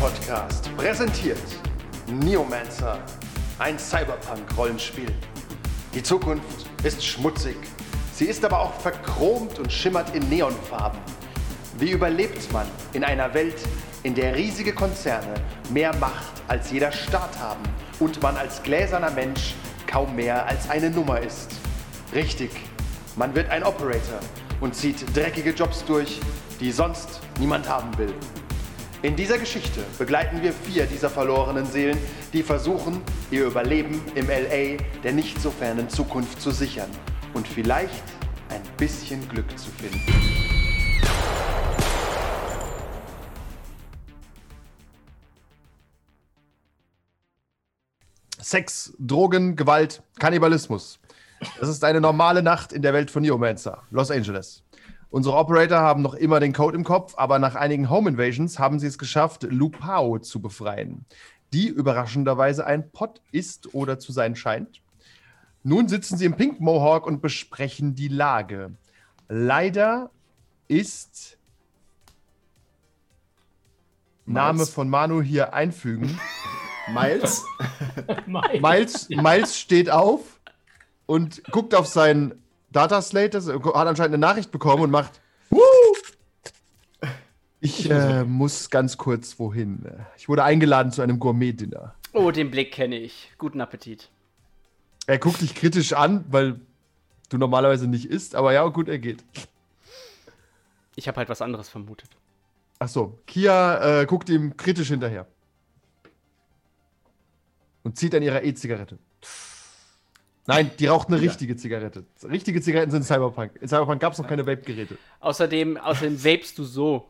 Rollenspiel-Podcast präsentiert Neomancer, ein Cyberpunk-Rollenspiel. Die Zukunft ist schmutzig, sie ist aber auch verchromt und schimmert in Neonfarben. Wie überlebt man in einer Welt, in der riesige Konzerne mehr Macht als jeder Staat haben und man als gläserner Mensch kaum mehr als eine Nummer ist? Richtig, man wird ein Operator und zieht dreckige Jobs durch, die sonst niemand haben will. In dieser Geschichte begleiten wir vier dieser verlorenen Seelen, die versuchen, ihr Überleben im LA der nicht so fernen Zukunft zu sichern und vielleicht ein bisschen Glück zu finden. Sex, Drogen, Gewalt, Kannibalismus. Das ist eine normale Nacht in der Welt von Neomancer, Los Angeles. Unsere Operator haben noch immer den Code im Kopf, aber nach einigen Home Invasions haben sie es geschafft, Lupao zu befreien, die überraschenderweise ein Pott ist oder zu sein scheint. Nun sitzen sie im Pink Mohawk und besprechen die Lage. Leider ist Name von Manu hier einfügen. Miles? Miles, Miles steht auf und guckt auf sein Dataslate, das- hat anscheinend eine Nachricht bekommen und macht. Woo! Ich äh, muss ganz kurz wohin. Ich wurde eingeladen zu einem Gourmet-Dinner. Oh, den Blick kenne ich. Guten Appetit. Er guckt dich kritisch an, weil du normalerweise nicht isst, aber ja, gut, er geht. Ich habe halt was anderes vermutet. Ach so, Kia äh, guckt ihm kritisch hinterher. Und zieht an ihrer E-Zigarette. Nein, die raucht eine richtige Zigarette. Richtige Zigaretten sind Cyberpunk. In Cyberpunk gab es noch keine Vape-Geräte. Außerdem, außerdem vapest du so.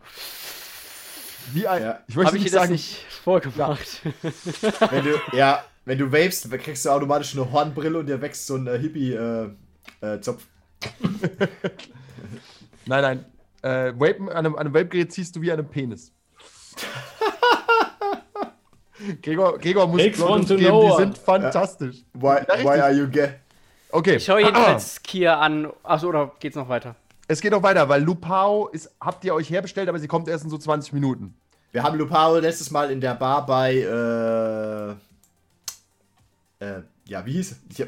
Wie ein, Ja. Ich möchte Habe ich nicht dir das sagen, nicht vorgemacht? wenn du, ja, wenn du vapest, dann kriegst du automatisch eine Hornbrille und dir wächst so ein äh, Hippie-Zopf. Nein, nein. Äh, Vapen, an einem, an einem Vape-Gerät ziehst du wie an einem Penis. Gregor, Gregor muss to geben, know die sind fantastisch. why, why are you gay? Okay. Ich schaue jedenfalls Kia an. Achso, oder geht's noch weiter? Es geht noch weiter, weil Lupao ist, habt ihr euch herbestellt, aber sie kommt erst in so 20 Minuten. Wir haben Lupao letztes Mal in der Bar bei, äh, äh, ja, wie hieß es?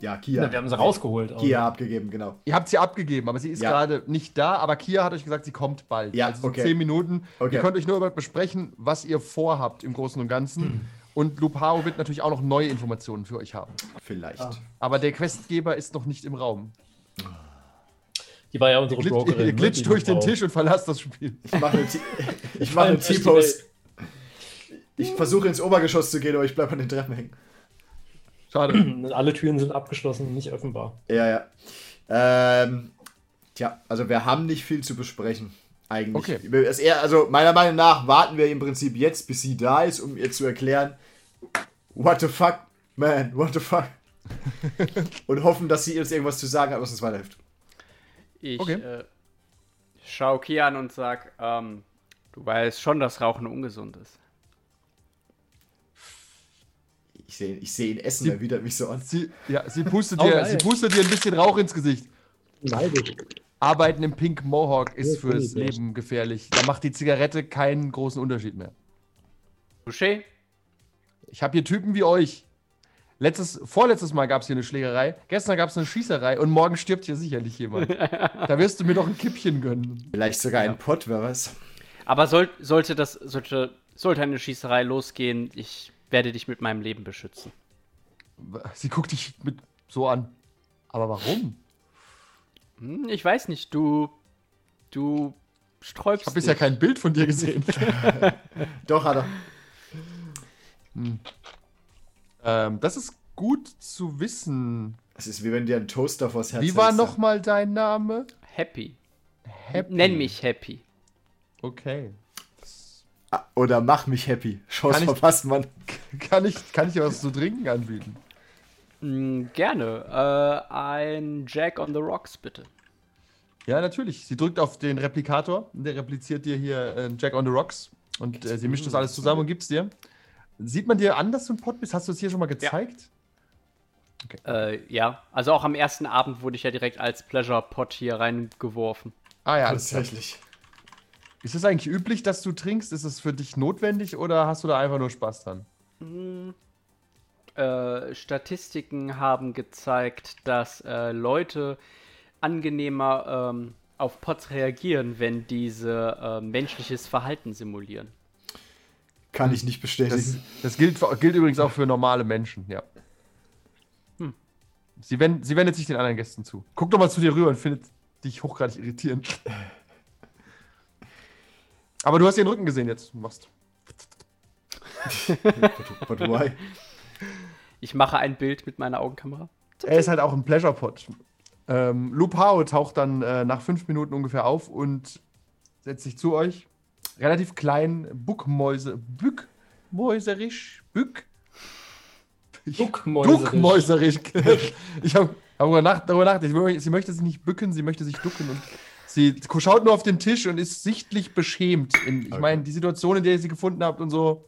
Ja, Kia. Wir haben sie rausgeholt. aber- Kia abgegeben, genau. Ihr habt sie abgegeben, aber sie ist Ja. gerade nicht da. Aber Kia hat euch gesagt, sie kommt bald. Ja, also so okay. 10 Minuten. Okay. Ihr könnt euch nur über besprechen, was ihr vorhabt im Großen und Ganzen. Und Lupao wird natürlich auch noch neue Informationen für euch haben. Vielleicht. Aber der Questgeber ist noch nicht im Raum. Die war ja unsere Glitsch, Brokerin. ihr ne, glitscht durch den Frau. Tisch und verlasst das Spiel. Ich mache eine ich mache eine T-Pose. Ich versuche ins Obergeschoss zu gehen, aber ich bleibe an den Treppen hängen. Schade. Alle Türen sind abgeschlossen und nicht öffnbar. Ja, ja. Ähm, tja, also wir haben nicht viel zu besprechen. Eigentlich. Okay. Es eher, also meiner Meinung nach warten wir im Prinzip jetzt, bis sie da ist, um ihr zu erklären, what the fuck, man, what the fuck. Und hoffen, dass sie uns irgendwas zu sagen hat, was uns weiterhilft. Ich Okay. äh, schaue Kia an und sag, ähm, du weißt schon, dass Rauchen ungesund ist. Ich sehe ich seh ihn essen, er widert mich so an. Sie, ja, sie, pustet Oh, dir, geil. sie pustet dir ein bisschen Rauch ins Gesicht. Neidisch. Arbeiten im Pink Mohawk ist Ja, fürs Leben gefährlich. Da macht die Zigarette keinen großen Unterschied mehr. Touché? Ich habe hier Typen wie euch. Letztes, vorletztes Mal gab es hier eine Schlägerei, gestern gab es eine Schießerei und morgen stirbt hier sicherlich jemand. da wirst du mir doch ein Kippchen gönnen. Vielleicht sogar ein Pott, wer weiß. Aber soll, sollte das, sollte, sollte eine Schießerei losgehen, ich werde dich mit meinem Leben beschützen. Sie guckt dich mit so an. Aber warum? Hm, ich weiß nicht, du, du sträubst Ich habe bisher kein Bild von dir gesehen. Doch, hat er. ähm, das ist gut zu wissen. Es ist wie wenn dir ein Toaster vors Herz Wie war nochmal dein Name? Happy. Happy. Nenn mich Happy. Okay. Oder mach mich happy. Chance Kann ich- verpasst, Mann. Kann ich, kann ich dir was zu trinken anbieten? Hm, gerne. Äh, ein Jack on the Rocks, bitte. Ja, natürlich. Sie drückt auf den Replikator. Der repliziert dir hier äh, Jack on the Rocks. Und äh, sie mischt das alles zusammen und gibt's dir. Sieht man dir an, dass du ein Pot bist? Hast du es hier schon mal gezeigt? Äh, ja, also auch am ersten Abend wurde ich ja direkt als Pleasure Pot hier reingeworfen. Ah ja. Tatsächlich. Ist es eigentlich üblich, dass du trinkst? Ist es für dich notwendig oder hast du da einfach nur Spaß dran? Äh, Statistiken haben gezeigt, dass äh, Leute angenehmer ähm, auf Pots reagieren, wenn diese äh, menschliches Verhalten simulieren. Kann ich nicht Das, bestätigen. das gilt, gilt übrigens auch für normale Menschen, ja. Sie, wend, sie wendet sich den anderen Gästen zu. Guck doch mal zu dir rüber und findet dich hochgradig irritierend. Aber du hast ihren Rücken gesehen jetzt. Du machst. But, but why? Ich mache ein Bild mit meiner Augenkamera. Er ist halt auch ein Pleasure Pot. Ähm, Lupao taucht dann äh, nach fünf Minuten ungefähr auf und setzt sich zu euch. Relativ klein, Buckmäuse, Bückmäuserisch, Bück, Duckmäuserisch. Duckmäuserisch. ich habe hab darüber nach- darüber nachgedacht. Sie möchte sich nicht bücken, sie möchte sich ducken und sie schaut nur auf den Tisch und ist sichtlich beschämt. In, ich meine, die Situation, in der ihr sie gefunden habt und so.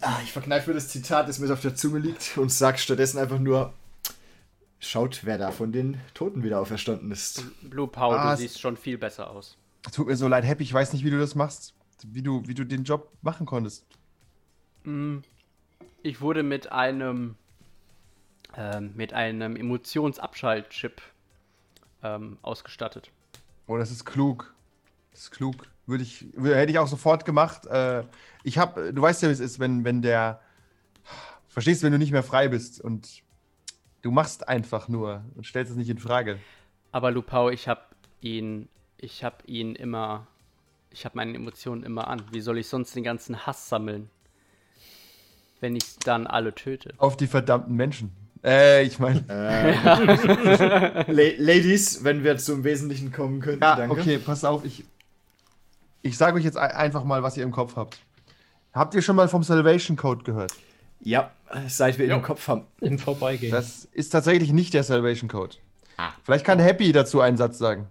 Ah, ich verkneife mir das Zitat, das mir auf der Zunge liegt und sag stattdessen einfach nur: Schaut, wer da von den Toten wieder auferstanden ist. Blue Pow, Ah, du siehst schon viel besser aus. Tut mir so leid, Happy, ich weiß nicht, wie du das machst. Wie du, wie du den Job machen konntest. Mm, Ich wurde mit einem ähm, mit einem Emotionsabschaltchip ähm, ausgestattet. Oh, das ist klug. Das ist klug. Würde ich, wür- hätte ich auch sofort gemacht. Äh, ich habe, du weißt ja, wie es ist, wenn, wenn der, verstehst, wenn du nicht mehr frei bist und du machst einfach nur und stellst es nicht in Frage. Aber Lupau, ich habe ihn, ich habe ihn immer, ich habe meine Emotionen immer an. Wie soll ich sonst den ganzen Hass sammeln, wenn ich dann alle töte? Auf die verdammten Menschen. Äh, ich meine. La Ladies, wenn wir zum Wesentlichen kommen könnten, Ja, danke. okay, pass auf, ich, ich sage euch jetzt ein- einfach mal, was ihr im Kopf habt. Habt ihr schon mal vom Salvation Code gehört? Ja, seit wir ihn im Kopf haben. Im Vorbeigehen. Das ist tatsächlich nicht der Salvation Code. Vielleicht kann Happy dazu einen Satz sagen.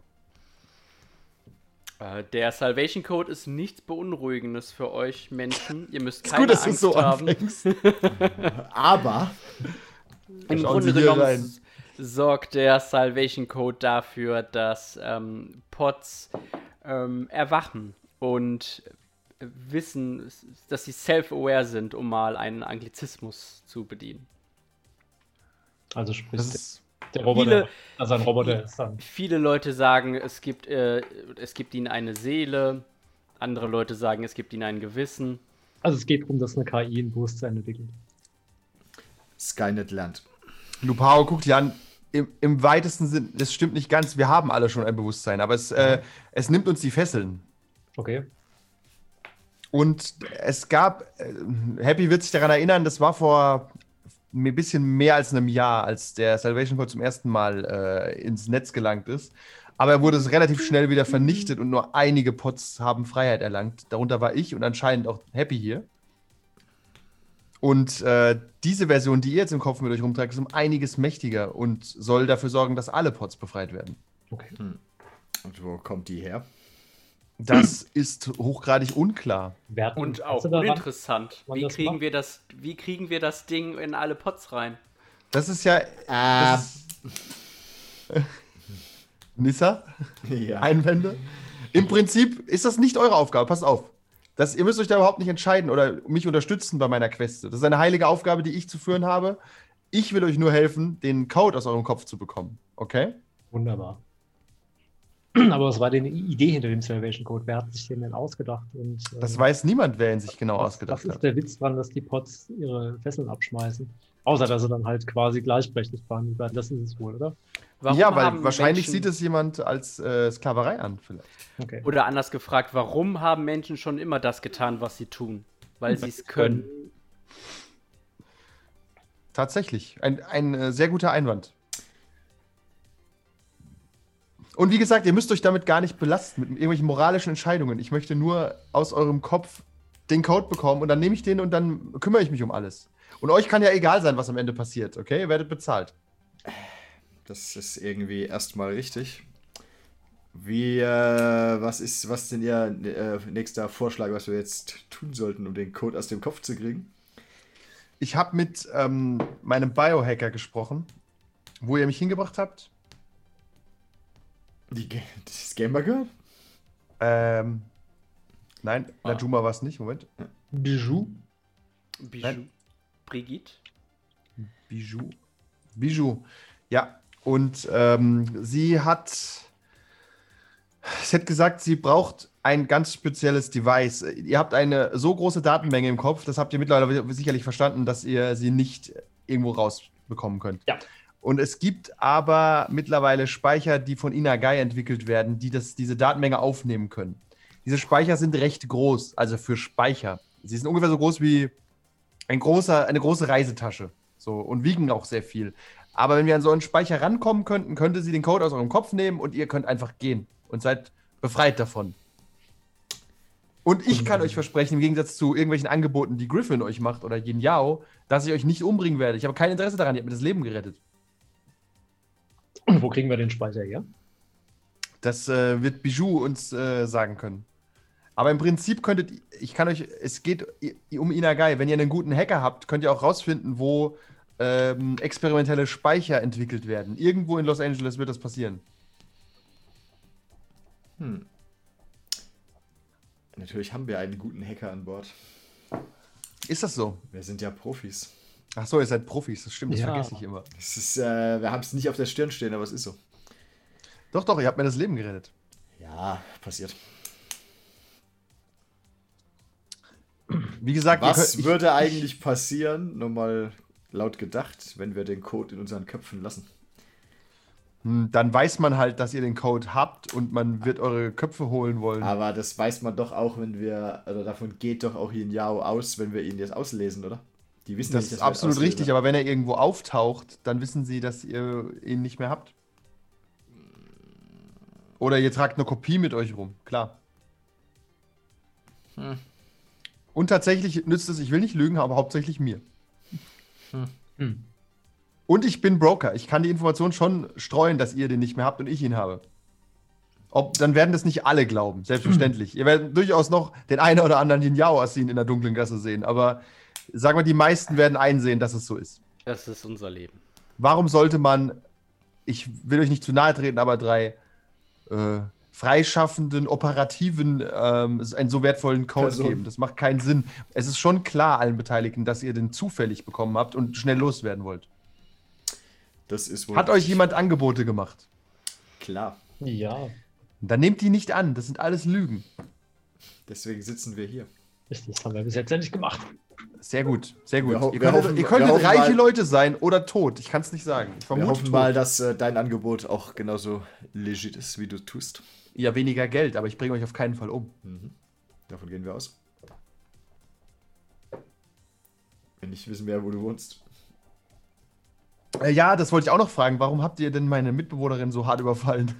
Äh, der Salvation Code ist nichts Beunruhigendes für euch Menschen. Ihr müsst Ist keine gut, dass Angst so haben. Aber Im Schauen Grunde genommen rein. sorgt der Salvation Code dafür, dass ähm, Pots ähm, erwachen und wissen, dass sie self-aware sind, um mal einen Anglizismus zu bedienen. also sprich, Das ist, der Roboter, viele- also ein Roboter ist dann. Viele Leute sagen, es gibt, äh, es gibt ihnen eine Seele. Andere Leute sagen, es gibt ihnen ein Gewissen. Also es geht darum, dass eine KI ein Bewusstsein entwickelt. Skynet lernt. Lupao guckt dir an. Im, Im weitesten Sinn, das stimmt nicht ganz, wir haben alle schon ein Bewusstsein, aber es, äh, es nimmt uns die Fesseln. Okay. Und es gab, äh, Happy wird sich daran erinnern, das war vor ein bisschen mehr als einem Jahr, als der Salvation Code zum ersten Mal äh, ins Netz gelangt ist. Aber er wurde relativ schnell wieder vernichtet und nur einige Pots haben Freiheit erlangt. Darunter war ich und anscheinend auch Happy hier. Und äh, diese Version, die ihr jetzt im Kopf mit euch rumtragt, ist um einiges mächtiger und soll dafür sorgen, dass alle Pots befreit werden. Okay. Und wo kommt die her? Das ist hochgradig unklar. Und auch uninteressant. Wie kriegen, macht? wir das, wie kriegen wir das Ding in alle Pots rein? Das ist ja. Das ist, Nissa? Ja. Einwände? Im Prinzip ist das nicht eure Aufgabe, passt auf. Das, ihr müsst euch da überhaupt nicht entscheiden oder mich unterstützen bei meiner Quest. Das ist eine heilige Aufgabe, die ich zu führen habe. Ich will euch nur helfen, den Code aus eurem Kopf zu bekommen. Okay? Wunderbar. Aber was war denn die Idee hinter dem Salvation Code? Wer hat sich den denn ausgedacht? Und, ähm, Das weiß niemand, wer ihn sich genau was, ausgedacht was ist hat. der Witz dran, dass die Pots ihre Fesseln abschmeißen? Außer, dass sie dann halt quasi gleichberechtigt behandelt werden. Das ist es wohl, oder? Warum ja, weil wahrscheinlich Menschen, sieht es jemand als äh, Sklaverei an, vielleicht. Okay. Oder anders gefragt, warum haben Menschen schon immer das getan, was sie tun? Weil sie es können. Tatsächlich. Ein, ein äh, sehr guter Einwand. Und wie gesagt, ihr müsst euch damit gar nicht belasten, mit irgendwelchen moralischen Entscheidungen. Ich möchte nur aus eurem Kopf den Code bekommen und dann nehme ich den und dann kümmere ich mich um alles. Und euch kann ja egal sein, was am Ende passiert, okay? Ihr werdet bezahlt. Das ist irgendwie erstmal richtig. Wie, äh, was ist, was denn Ihr äh, nächster Vorschlag, was wir jetzt tun sollten, um den Code aus dem Kopf zu kriegen? Ich habe mit ähm, meinem Biohacker gesprochen, wo ihr mich hingebracht habt. Die, das Gamer Girl? Ähm, nein, Ah. Najuma war es nicht. Moment. Bijou? Bijou. Nein. Brigitte? Bijou. Bijou. Ja, und ähm, sie hat. Sie hat gesagt, sie braucht ein ganz spezielles Device. Ihr habt eine so große Datenmenge im Kopf, das habt ihr mittlerweile sicherlich verstanden, dass ihr sie nicht irgendwo rausbekommen könnt. Ja. Und es gibt aber mittlerweile Speicher, die von Inagai entwickelt werden, die das, diese Datenmenge aufnehmen können. Diese Speicher sind recht groß, also für Speicher. Sie sind ungefähr so groß wie ein großer, eine große Reisetasche. So, und wiegen auch sehr viel. Aber wenn wir an so einen Speicher rankommen könnten, könnte sie den Code aus eurem Kopf nehmen und ihr könnt einfach gehen und seid befreit davon. Und ich kann euch versprechen, im Gegensatz zu irgendwelchen Angeboten, die Griffin euch macht oder Yin Yao, dass ich euch nicht umbringen werde. Ich habe kein Interesse daran, ihr habt mir das Leben gerettet. Und wo kriegen wir den Speicher her? Das äh, wird Bijou uns äh, sagen können. Aber im Prinzip könntet ihr- ich kann euch, es geht um Inagai. Wenn ihr einen guten Hacker habt, könnt ihr auch rausfinden, wo ähm, experimentelle Speicher entwickelt werden. Irgendwo in Los Angeles wird das passieren. Hm. Natürlich haben wir einen guten Hacker an Bord. Ist das so? Wir sind ja Profis. Ach so, ihr seid Profis, das stimmt, das Ja. vergesse ich immer. Ist, äh, wir haben es nicht auf der Stirn stehen, aber es ist so. Doch, doch, ihr habt mir das Leben gerettet. Ja, passiert. Wie gesagt, Was könnt, ich, würde eigentlich passieren, nochmal laut gedacht, wenn wir den Code in unseren Köpfen lassen? Hm, dann weiß man halt, dass ihr den Code habt und man wird eure Köpfe holen wollen. Aber das weiß man doch auch, wenn wir, oder davon geht doch auch Yin Yao aus, wenn wir ihn jetzt auslesen, oder? Die wissen das nicht, ist dass wir absolut auslesen. richtig, aber wenn er irgendwo auftaucht, dann wissen sie, dass ihr ihn nicht mehr habt. Oder ihr tragt eine Kopie mit euch rum, klar. Hm. Und tatsächlich nützt es, ich will nicht lügen, aber hauptsächlich mir. Hm. Und ich bin Broker. Ich kann die Information schon streuen, dass ihr den nicht mehr habt und ich ihn habe. Ob, dann werden das nicht alle glauben, selbstverständlich. ihr werdet durchaus noch den einen oder anderen Yin-Yao-Assin in der dunklen Gasse sehen, aber sagen wir, die meisten werden einsehen, dass es so ist. Das ist unser Leben. Warum sollte man, ich will euch nicht zu nahe treten, aber drei äh, freischaffenden, operativen ähm, einen so wertvollen Code Personen. geben? Das macht keinen Sinn. Es ist schon klar allen Beteiligten, dass ihr den zufällig bekommen habt und schnell loswerden wollt. Das ist wohl Hat euch jemand Angebote gemacht? klar. Ja, Dann nehmt die nicht an. Das sind alles Lügen. Deswegen sitzen wir hier. das haben wir bis jetzt endlich gemacht. Sehr gut, sehr gut. Wir ihr wir könntet, hoffen- ihr wir könntet reiche mal- Leute sein oder tot. Ich kann es nicht sagen. Ich Wir vermute hoffen tot. mal, dass äh, dein Angebot auch genauso legit ist, wie du tust. Ja, weniger Geld, aber ich bringe euch auf keinen Fall um. Davon gehen wir aus. Wenn nicht wissen wir, wo du wohnst. Äh, ja, das wollte ich auch noch fragen. Warum habt ihr denn meine Mitbewohnerin so hart überfallen?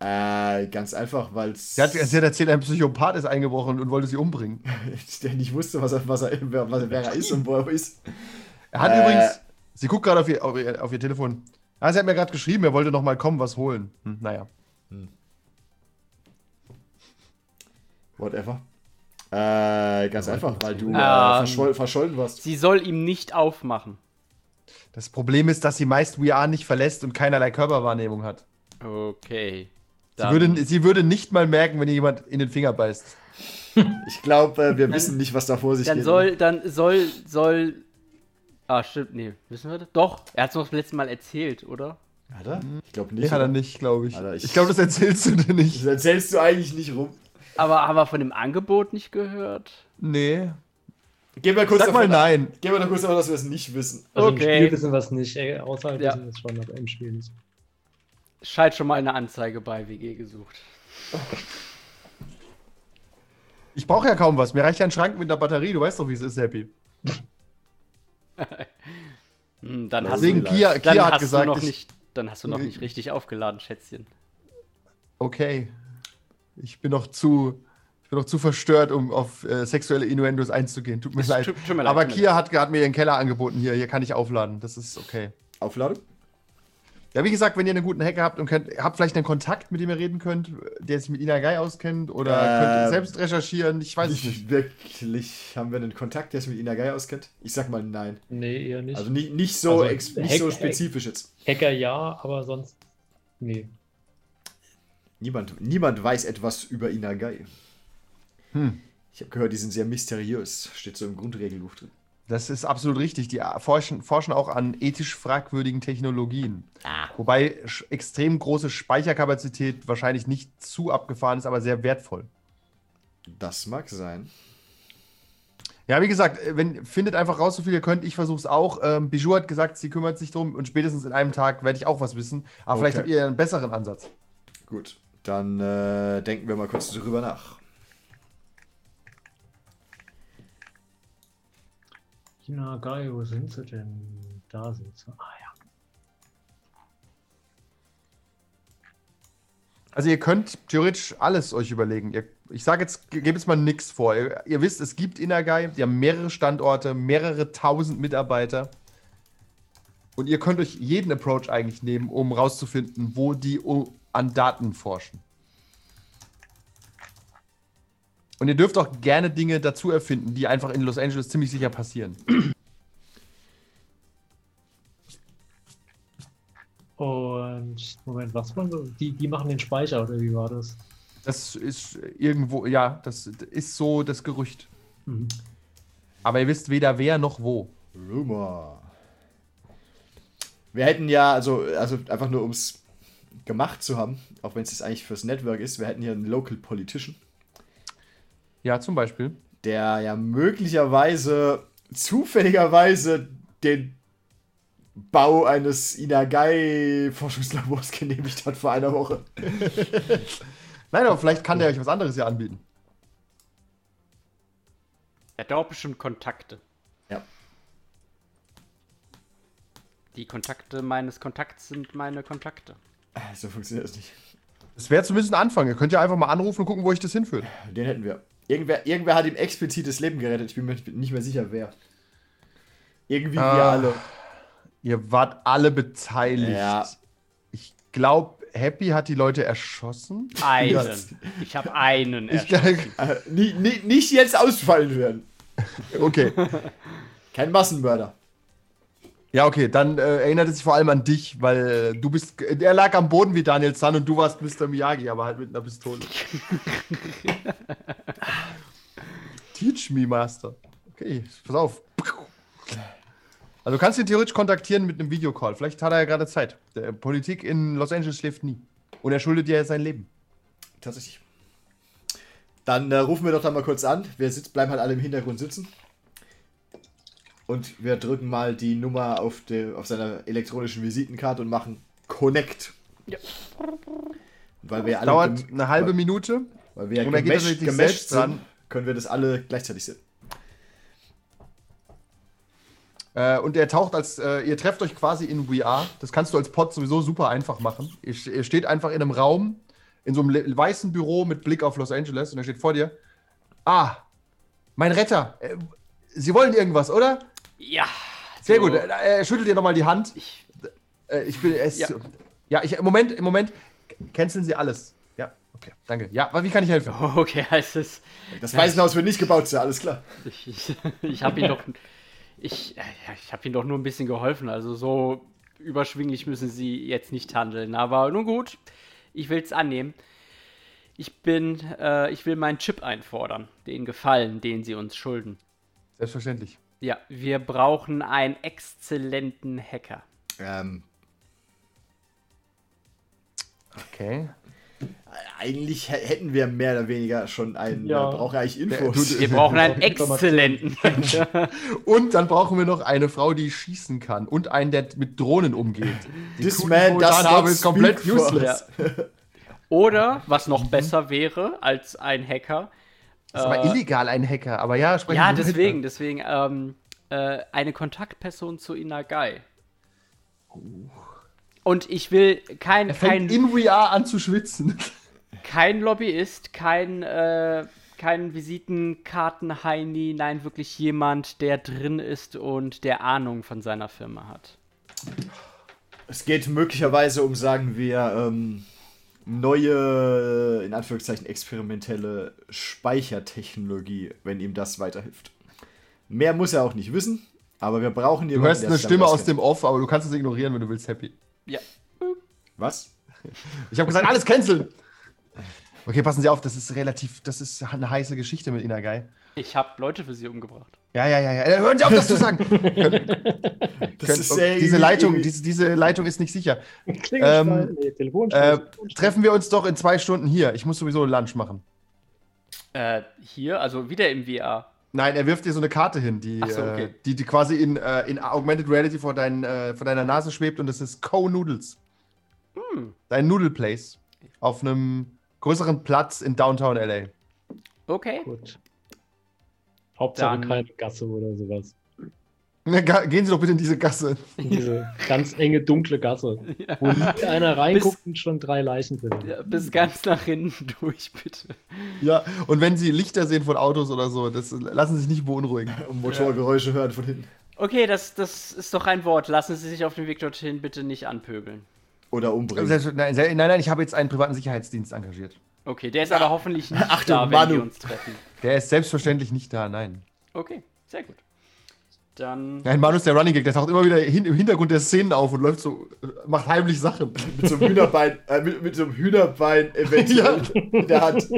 Äh, ganz einfach, weil Sie hat, sie hat erzählt, ein Psychopath ist eingebrochen und wollte sie umbringen. der nicht wusste, was er, was er, wer, was er, wer er ist und wo er ist. Er hat Äh. übrigens, sie guckt gerade auf ihr, auf, ihr, auf ihr Telefon. Ah, sie hat mir gerade geschrieben, er wollte noch mal kommen, was holen. Hm, naja. Whatever. Äh, ganz einfach, weil du äh, Ähm. verscholl, verschollen warst. Sie soll ihm nicht aufmachen. Das Problem ist, dass sie meist We Are nicht verlässt und keinerlei Körperwahrnehmung hat. Okay. Sie Dann- würde, sie würde nicht mal merken, wenn ihr jemand in den Finger beißt. Ich glaube, äh, wir wissen nicht, was da vor sich Dann geht. soll, dann soll, soll. Ah, stimmt, nee, wissen wir das? Doch, er hat es noch das letzte Mal erzählt, oder? Hat er? Ich glaube nicht. Nee, hat er nicht, glaube ich. Alter, ich- ich glaube, das erzählst du dir nicht. Das erzählst du eigentlich nicht rum. Aber haben wir von dem Angebot nicht gehört? Nee. Gehen wir kurz Sag mal nein. Gehen wir doch kurz davon, dass wir es nicht wissen. Also Okay. im Spiel wissen wir es nicht, ey, außerhalb Ja. wissen wir es schon, aber im Spiel nicht. Schalt schon mal eine Anzeige bei WG gesucht. Ich brauche ja kaum was. Mir reicht ja ein Schrank mit einer Batterie. Du weißt doch, wie es ist, Happy. Hm, dann hast Deswegen du, Kia, dann Kia hat hast gesagt, du noch ich, nicht, dann hast du noch nicht richtig aufgeladen, Schätzchen. okay. Ich bin noch zu, ich bin noch zu verstört, um auf äh, sexuelle Innuendos einzugehen. Tut mir leid. tut- tut mir leid, Aber Kia hat, hat mir ihren Keller angeboten. Hier, hier kann ich aufladen. Das ist okay. Aufladung? Ja, wie gesagt, wenn ihr einen guten Hacker habt und könnt, habt vielleicht einen Kontakt, mit dem ihr reden könnt, der sich mit Inagai auskennt oder könnt ihr Ähm, selbst recherchieren. Ich weiß es nicht. Nicht wirklich. Haben wir einen Kontakt, der sich mit Inagai auskennt? Ich sag mal nein. Nee, eher nicht. Also nicht, nicht, so, Also, ex, nicht Hack- so spezifisch jetzt. Hacker ja, aber sonst. Nee. Niemand, niemand weiß etwas über Inagai. Hm. Ich habe gehört, die sind sehr mysteriös. Steht so im Grundregelbuch drin. Das ist absolut richtig. Die forschen, forschen auch an ethisch fragwürdigen Technologien. Wobei sch- extrem große Speicherkapazität wahrscheinlich nicht zu abgefahren ist, aber sehr wertvoll. Das mag sein. Ja, wie gesagt, wenn, findet einfach raus, so viel ihr könnt. Ich versuche es auch. Ähm, Bijou hat gesagt, sie kümmert sich drum und spätestens in einem Tag werde ich auch was wissen. Aber vielleicht Okay. habt ihr einen besseren Ansatz. Gut, dann äh, denken wir mal kurz drüber nach. China, geil, wo sind sie denn? Da sind sie. Ah ja. Also ihr könnt theoretisch alles euch überlegen. Ihr, ich sage jetzt, ge- gebt jetzt mal nichts vor. Ihr, ihr wisst, es gibt Inagai, die haben mehrere Standorte, mehrere tausend Mitarbeiter. Und ihr könnt euch jeden Approach eigentlich nehmen, um rauszufinden, wo die an Daten forschen. Und ihr dürft auch gerne Dinge dazu erfinden, die einfach in Los Angeles ziemlich sicher passieren. Und Moment, was man? Die, die machen den Speicher, oder wie war das? Das ist irgendwo, ja, das ist so das Gerücht. Mhm. Aber ihr wisst weder wer noch wo. Rumor. Wir hätten ja, also, also einfach nur um es gemacht zu haben, auch wenn es jetzt eigentlich fürs Network ist, wir hätten hier einen Local Politician, Ja, zum Beispiel. der ja möglicherweise zufälligerweise den Bau eines Inagai-Forschungslabors genehmigt hat vor einer Woche. Nein, aber vielleicht kann der euch was anderes ja anbieten. Er hat doch bestimmt Kontakte. Ja. Die Kontakte meines Kontakts sind meine Kontakte. So funktioniert das nicht. Das wäre zumindest ein Anfang. Ihr könnt ja einfach mal anrufen und gucken, wo euch das hinführt. Den hätten wir. Irgendwer, irgendwer hat ihm explizit das Leben gerettet. Ich bin mir nicht mehr sicher, wer. Irgendwie wir Ah. alle. Ihr wart alle beteiligt. Ja. Ich glaube, Happy hat die Leute erschossen. Einen. Ich habe einen. Ich, erschossen. Äh, nie, nie, nicht jetzt ausfallen werden. okay. Kein Massenmörder. Ja, okay. Dann äh, erinnert es sich vor allem an dich, weil äh, du bist. Er lag am Boden wie Daniel San und du warst Mr. Miyagi, aber halt mit einer Pistole. Teach me, Master. Okay, pass auf. Also du kannst ihn theoretisch kontaktieren mit einem Videocall. Vielleicht hat er ja gerade Zeit. Der Politik in Los Angeles schläft nie. Und er schuldet dir sein Leben. Tatsächlich. Dann äh, rufen wir doch da mal kurz an. Wir sitz, bleiben halt alle im Hintergrund sitzen. Und wir drücken mal die Nummer auf, de, auf seiner elektronischen Visitenkarte und machen Connect. Ja. Weil wir alle Dauert eine halbe weil, Minute. weil wir ja und geht gemesh, selbst sind, dran. können wir das alle gleichzeitig sehen. Äh, und er taucht als, äh, ihr trefft euch quasi in VR. Das kannst du als Pod sowieso super einfach machen. Ihr, ihr steht einfach in einem Raum, in so einem weißen Büro mit Blick auf Los Angeles und er steht vor dir. Ah, mein Retter. Äh, Sie wollen irgendwas, oder? Ja. Sehr so. gut. Äh, Er schüttelt dir nochmal die Hand. Ich, Äh, ich bin. Es, ja, Ja. ich, im Moment, im Moment canceln Sie alles. Ja, okay, danke. Ja, aber wie kann ich helfen? okay, heißt es. Das Waisenhaus wird nicht gebaut, ist ja alles klar. Ich, ich, ich habe ihn doch. Ich, äh, ich habe ihm doch nur ein bisschen geholfen. Also so überschwinglich müssen sie jetzt nicht handeln. Aber nun gut, ich will es annehmen. Ich bin, äh, ich will meinen Chip einfordern. Den Gefallen, den sie uns schulden. Selbstverständlich. Ja, wir brauchen einen exzellenten Hacker. Ähm, Okay. Eigentlich hä- hätten wir mehr oder weniger schon einen. Ja. Ja. Brauche eigentlich Infos. Wir brauchen einen exzellenten. Und dann brauchen wir noch eine Frau, die schießen kann und einen, der mit Drohnen umgeht. Die This man not habe, ist komplett useless. Oder, was noch besser wäre als ein Hacker. Das ist aber äh, illegal, ein Hacker. Aber ja, sprechen Ja, wir weiter. deswegen, deswegen, ähm, äh, eine Kontaktperson zu Inagai. Und ich will kein, Er fängt kein, in VR an zu schwitzen. kein Lobbyist, kein, äh, kein Visitenkarten-Heini, nein, wirklich jemand, der drin ist und der Ahnung von seiner Firma hat. Es geht möglicherweise um, sagen wir, ähm, neue, in Anführungszeichen, experimentelle Speichertechnologie, wenn ihm das weiterhilft. Mehr muss er auch nicht wissen, aber wir brauchen Du jemanden, hörst der eine Stimme aus dem Off, aber du kannst es ignorieren, wenn du willst, Happy. Ja. Was? Ich habe gesagt, alles canceln! Okay, passen Sie auf, das ist relativ, das ist eine heiße Geschichte mit Inagai. Ich habe Leute für sie umgebracht. Ja, ja, ja, ja. Hören Sie auf, das zu sagen! Das Können- ist sehr diese, irgendwie- Leitung, diese, diese Leitung ist nicht sicher. Ähm, nee, Äh, treffen wir uns doch in zwei Stunden hier. Ich muss sowieso Lunch machen. Äh, hier, also wieder im VR. Nein, er wirft dir so eine Karte hin, die, so, okay. äh, die, die quasi in, äh, in Augmented Reality vor, dein, äh, vor deiner Nase schwebt und das ist Co Noodles. Hm. Dein Noodle Place. Auf einem größeren Platz in Downtown LA. Okay. Gut. Hauptsache Dann- keine Gasse oder sowas. Na, ga- Gehen Sie doch bitte in diese Gasse. In diese ganz enge, dunkle Gasse, wo nie einer reinguckt und schon drei Leichen findet. Ja, bis ganz nach hinten durch, bitte. Ja, und wenn Sie Lichter sehen von Autos oder so, das lassen Sie sich nicht beunruhigen. Und Motorgeräusche hören von hinten. Okay, das, das ist doch ein Wort. Lassen Sie sich auf dem Weg dorthin bitte nicht anpöbeln. Oder umbringen. Nein, nein, nein, ich habe jetzt einen privaten Sicherheitsdienst engagiert. Okay, der ist aber hoffentlich nicht Achtung, da, wenn Manu. wir uns treffen. Der ist selbstverständlich nicht da, nein. Okay, sehr gut. Dann. Nein, Manu ist der Running Gag, der taucht immer wieder hin, im Hintergrund der Szenen auf und läuft so, macht heimlich Sachen. Mit so einem Hühnerbein, äh, mit, mit so einem Hühnerbein eventuell in der Hand.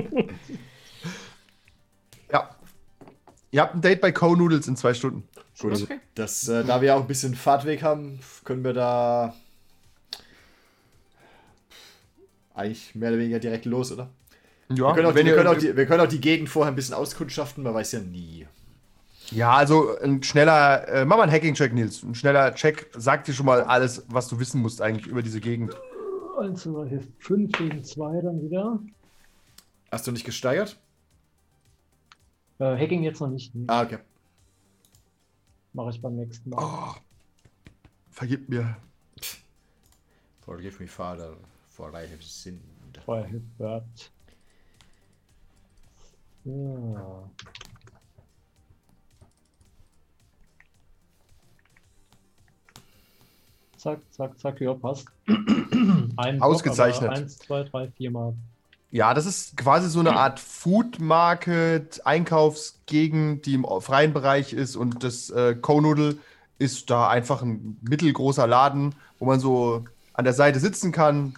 Ja. Ihr habt ein Date bei Co Noodles in zwei Stunden. Gut, Okay. das, äh, da wir auch ein bisschen Fahrtweg haben, können wir da eigentlich mehr oder weniger direkt los, oder? Ja, Wir können, auch, wenn wir, ihr- können auch die, wir können auch die Gegend vorher ein bisschen auskundschaften, man weiß ja nie. ja, also ein schneller, äh, mach mal einen Hacking-Check, Nils. Ein schneller Check sagt dir schon mal alles, was du wissen musst eigentlich über diese Gegend. 1, 2, 5 gegen 2 dann wieder. Hast du nicht gesteigert? Äh, Hacking jetzt noch nicht. Ah, okay. Mache ich beim nächsten Mal. Oh, vergib mir. Forgive me, Father, for I have sinned. Ja. Zack, zack, zack, ja, passt. Ein Block, Ausgezeichnet. aber Eins, zwei, drei, viermal. Ja, das ist quasi so eine Art Food Market, Einkaufsgegend, die im freien Bereich ist und das äh, Co-Noodle ist da einfach ein mittelgroßer Laden, wo man so an der Seite sitzen kann.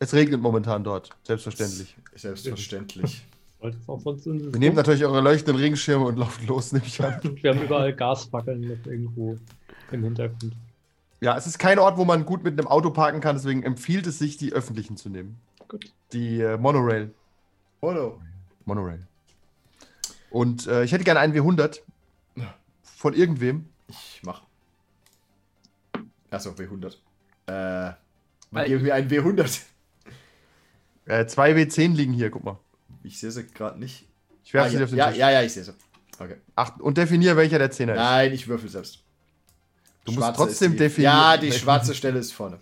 Es regnet momentan dort, selbstverständlich. Selbstverständlich. Wir nehmen natürlich eure leuchtenden Regenschirme und laufen los, nehme ich an. Wir haben überall Gasfackeln noch irgendwo im Hintergrund. Ja, es ist kein Ort, wo man gut mit einem Auto parken kann, deswegen empfiehlt es sich, die öffentlichen zu nehmen. Gut. Die äh, Monorail. Oh no. Monorail. Und äh, ich hätte gerne einen W100 von irgendwem. Ich mach. Achso, W100. Äh, Weil- wir einen W100. Äh, zwei W10 liegen hier, guck mal. Ich sehe sie gerade nicht. Ich werfe ah, sie ja, auf den ja, Tisch. ja, ja, ich sehe sie. Okay. Ach, und definiere, welcher der Zehner ist. Nein, ich würfel selbst. Du musst Schwarze trotzdem ist die, definieren. Ja, die schwarze Stelle ist vorne.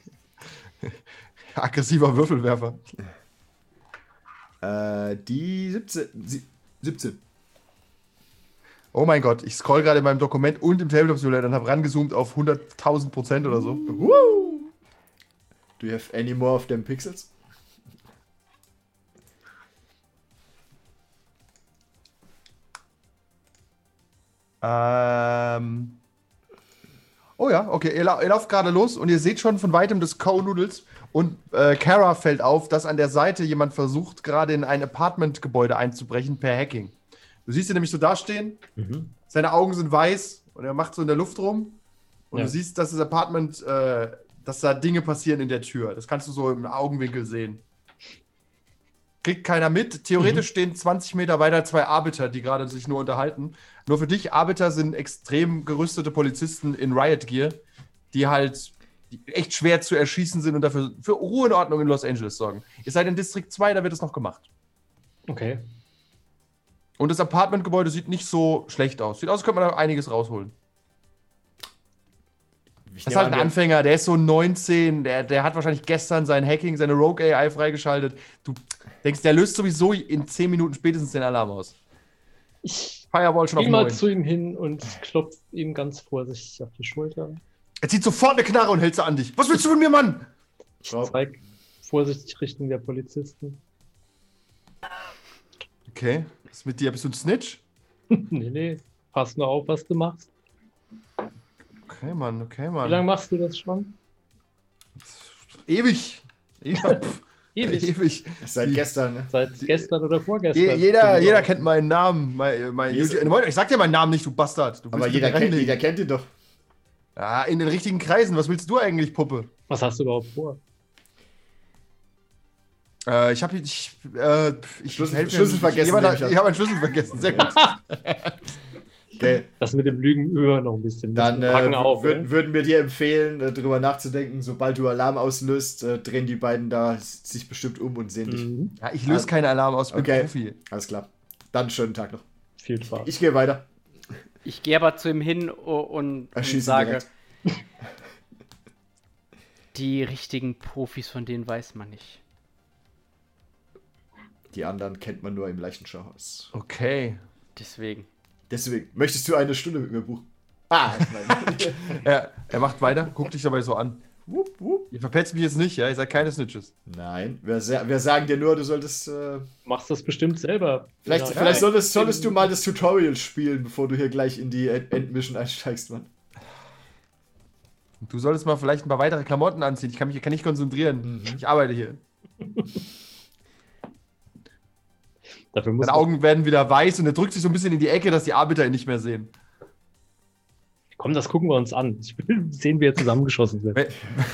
Aggressiver Würfelwerfer. Äh, die 17. Sie, 17. Oh mein Gott, ich scroll gerade in meinem Dokument und im Tabletop Simulator und habe rangezoomt auf 100.000 Prozent oder so. Do you have any more of them pixels? Ähm. Oh ja, okay, ihr, lau ihr lauft gerade los und ihr seht schon von weitem das Co-Noodles und äh, Kara fällt auf, dass an der Seite jemand versucht, gerade in ein Apartmentgebäude einzubrechen per Hacking. Du siehst ihn nämlich so dastehen, seine Augen sind weiß und er macht so in der Luft rum und Ja. du siehst, dass das Apartment äh, dass da Dinge passieren in der Tür. Das kannst du so im Augenwinkel sehen. Kriegt keiner mit. Theoretisch stehen 20 Meter weiter zwei Arbiter, die gerade sich nur unterhalten. Nur für dich, Arbiter sind extrem gerüstete Polizisten in Riot Gear, die halt die echt schwer zu erschießen sind und dafür für Ruhe und Ordnung in Los Angeles sorgen. Ihr seid in Distrikt 2, da wird es noch gemacht. Okay. Und das Apartmentgebäude sieht nicht so schlecht aus. Sieht aus, als könnte man da einiges rausholen. Ich Das ist halt an, ein Anfänger, der ist so 19, der, der hat wahrscheinlich gestern sein Hacking, seine Rogue AI freigeschaltet. Du denkst, der löst sowieso in 10 Minuten spätestens den Alarm aus. Ich Firewall schon auf gehe mal 9. zu ihm hin und klopfe ihm ganz vorsichtig auf die Schulter. Er zieht sofort eine Knarre und hält sie an dich. Was willst du von mir, Mann? Ich zeig vorsichtig Richtung der Polizisten. Okay, was ist mit dir? Bist du ein Snitch? nee, nee, pass nur auf, was du machst. Okay, Mann, okay, Wie lange Mann. machst du das schon? Ewig. Ja, Ewig. Ewig. Seit gestern, ne? Seit gestern oder vorgestern. Je, jeder, jeder kennt meinen Namen. Mein, mein ich sag dir meinen Namen nicht, du Bastard. Du Aber jeder kennt, jeder kennt ihn doch. Ja, in den richtigen Kreisen. Was willst du eigentlich, Puppe? Was hast du überhaupt vor? Äh, ich habe ich, äh, ich Schlüssel- Schlüssel vergessen, Jemand ich habe einen Schlüssel vergessen. Sehr gut. Okay. Das mit dem Lügen über noch ein bisschen. Dann äh, auf. würden, ne? würden wir dir empfehlen, äh, darüber nachzudenken, sobald du Alarm auslöst, äh, drehen die beiden da sich bestimmt um und sehen dich. Mhm. Ja, ich löse keinen Alarm aus, ich bin Okay. Profi. Alles klar. Dann schönen Tag noch. Viel Spaß. Ich gehe weiter. Ich gehe aber zu ihm hin und, und sage, die richtigen Profis, von denen weiß man nicht. Die anderen kennt man nur im Leichenschauhaus. Okay. Deswegen. Deswegen, möchtest du eine Stunde mit mir buchen? Ah. Er, er macht weiter, guckt dich dabei so an. wupp, wupp. Ihr verpetzt mich jetzt nicht, ja? Ihr seid keine Snitches. Nein, wir, wir sagen dir nur, du solltest. Äh, Machst das bestimmt selber. vielleicht Ja, vielleicht solltest, solltest du mal das Tutorial spielen, bevor du hier gleich in die End- Endmission einsteigst, Mann. Du solltest mal vielleicht ein paar weitere Klamotten anziehen. Ich kann mich hier kann nicht konzentrieren. Ich arbeite hier. Dafür muss Seine Augen werden wieder weiß und er drückt sich so ein bisschen in die Ecke, dass die Arbeiter ihn nicht mehr sehen. Komm, das gucken wir uns an. Ich will sehen, wie er zusammengeschossen wird.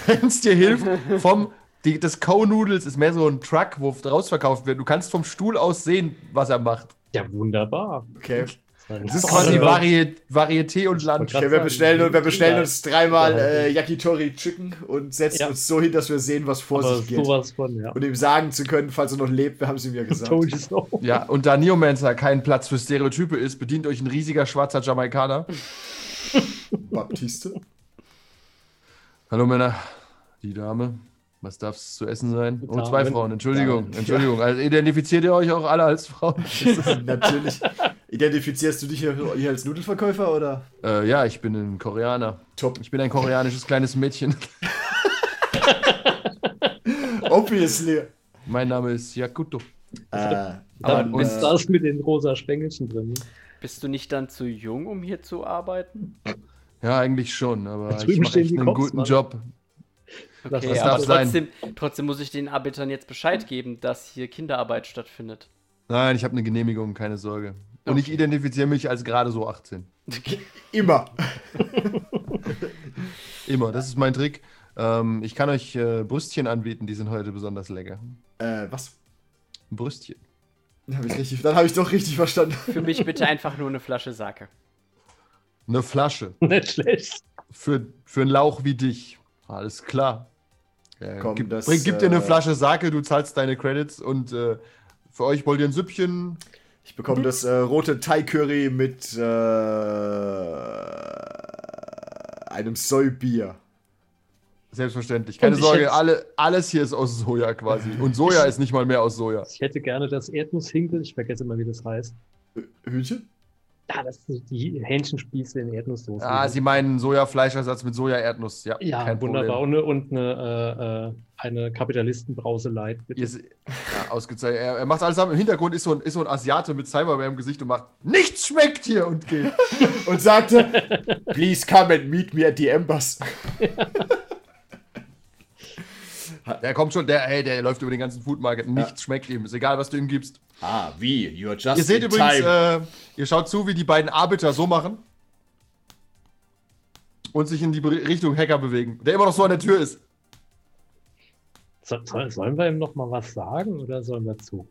Wenn es dir hilft, vom. Die, das Co-Noodles ist mehr so ein Truck, wo draus verkauft wird. Du kannst vom Stuhl aus sehen, was er macht. Ja, wunderbar. Okay. Das ist quasi Vari Varieté und Land. Okay, wir bestellen, wir bestellen uns dreimal äh, Yakitori Chicken und setzen Ja. uns so hin, dass wir sehen, was vor Aber sich geht. sowas von, ja. Und ihm sagen zu können, falls er noch lebt, wir haben es ihm ja gesagt. Ja, und da Neomancer kein Platz für Stereotype ist, bedient euch ein riesiger schwarzer Jamaikaner. Baptiste. Hallo Männer, die Dame. Was darf es zu essen sein? Oh, zwei Frauen, Entschuldigung. Entschuldigung. Also identifiziert ihr euch auch alle als Frauen? Natürlich. Identifizierst du dich hier, hier als Nudelverkäufer oder? äh, ja, ich bin ein Koreaner. Top. Ich bin ein koreanisches kleines Mädchen. Obviously. Mein Name ist Yakuto. Äh, Dann aber, ist äh, das mit den rosa Spengelchen drin. Bist du nicht dann zu jung, um hier zu arbeiten? Ja, eigentlich schon, aber ich mache echt einen Cops, guten Mann. Job. Okay, das aber darf sein. trotzdem, trotzdem muss ich den Arbeitern jetzt Bescheid geben, dass hier Kinderarbeit stattfindet. Nein, ich habe eine Genehmigung, keine Sorge. Und ich identifiziere mich als gerade so 18. immer. Immer, das ist mein Trick. Ähm, ich kann euch äh, Brüstchen anbieten, die sind heute besonders lecker. Äh, was? Brüstchen. Hab ich richtig, dann habe ich doch richtig verstanden. Für mich bitte einfach nur eine Flasche Sake. Eine Flasche. Nicht schlecht. Für, für einen Lauch wie dich. Alles klar. Ja, Komm, gib, das, bring, gib dir eine äh, Flasche Sake, du zahlst deine Credits und äh, für euch wollt ihr ein Süppchen. Ich bekomme das äh, rote Thai-Curry mit äh, einem Soy-Bier. Selbstverständlich. Keine Sorge, hätte- alle, alles hier ist aus Soja quasi. Und Soja ist nicht mal mehr aus Soja. Ich hätte gerne das Erdnusshinkel. Ich vergesse immer, wie das heißt. Hühnchen? Ja, das sind die Hähnchenspieße in Erdnusssoße. Ah, Sie meinen Sojafleischersatz mit Soja-Erdnuss. Ja, ja, kein wunderbar. Problem. Und, eine- und eine, äh, äh, eine Kapitalistenbrause bitte. Ihr se- ja, ausgezeichnet. Er, er macht alles zusammen. Im Hintergrund ist so, ein, ist so ein Asiate mit Cyberware im Gesicht und macht Nichts schmeckt hier und geht. Und sagte, please come and meet me at the Embers. Der kommt schon, der, hey, der läuft über den ganzen Food Market. Nichts schmeckt ihm. Ist egal, was du ihm gibst. Ah, wie? You're just Ihr seht in übrigens, time. äh, ihr schaut zu, wie die beiden Arbeiter so machen. und sich in die Richtung Hacker bewegen, der immer noch so an der Tür ist. So, soll, sollen wir ihm noch mal was sagen oder sollen wir zu?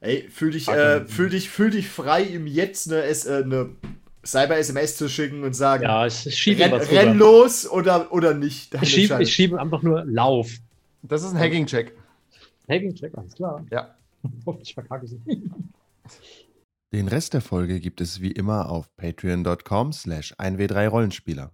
Ey, fühl dich, äh, fühl dich, fühl dich frei, ihm jetzt eine, S- äh, eine Cyber-SMS zu schicken und sagen, Ja, ich, ich schiebe renn, renn los oder, oder nicht. Ich schiebe ich schieb einfach nur Lauf. Das ist ein Hacking-Check. Hacking-Check, alles klar. Ja. Hoffentlich verkacke ich es. Den Rest der Folge gibt es wie immer auf patreon.com slash 1w3rollenspieler.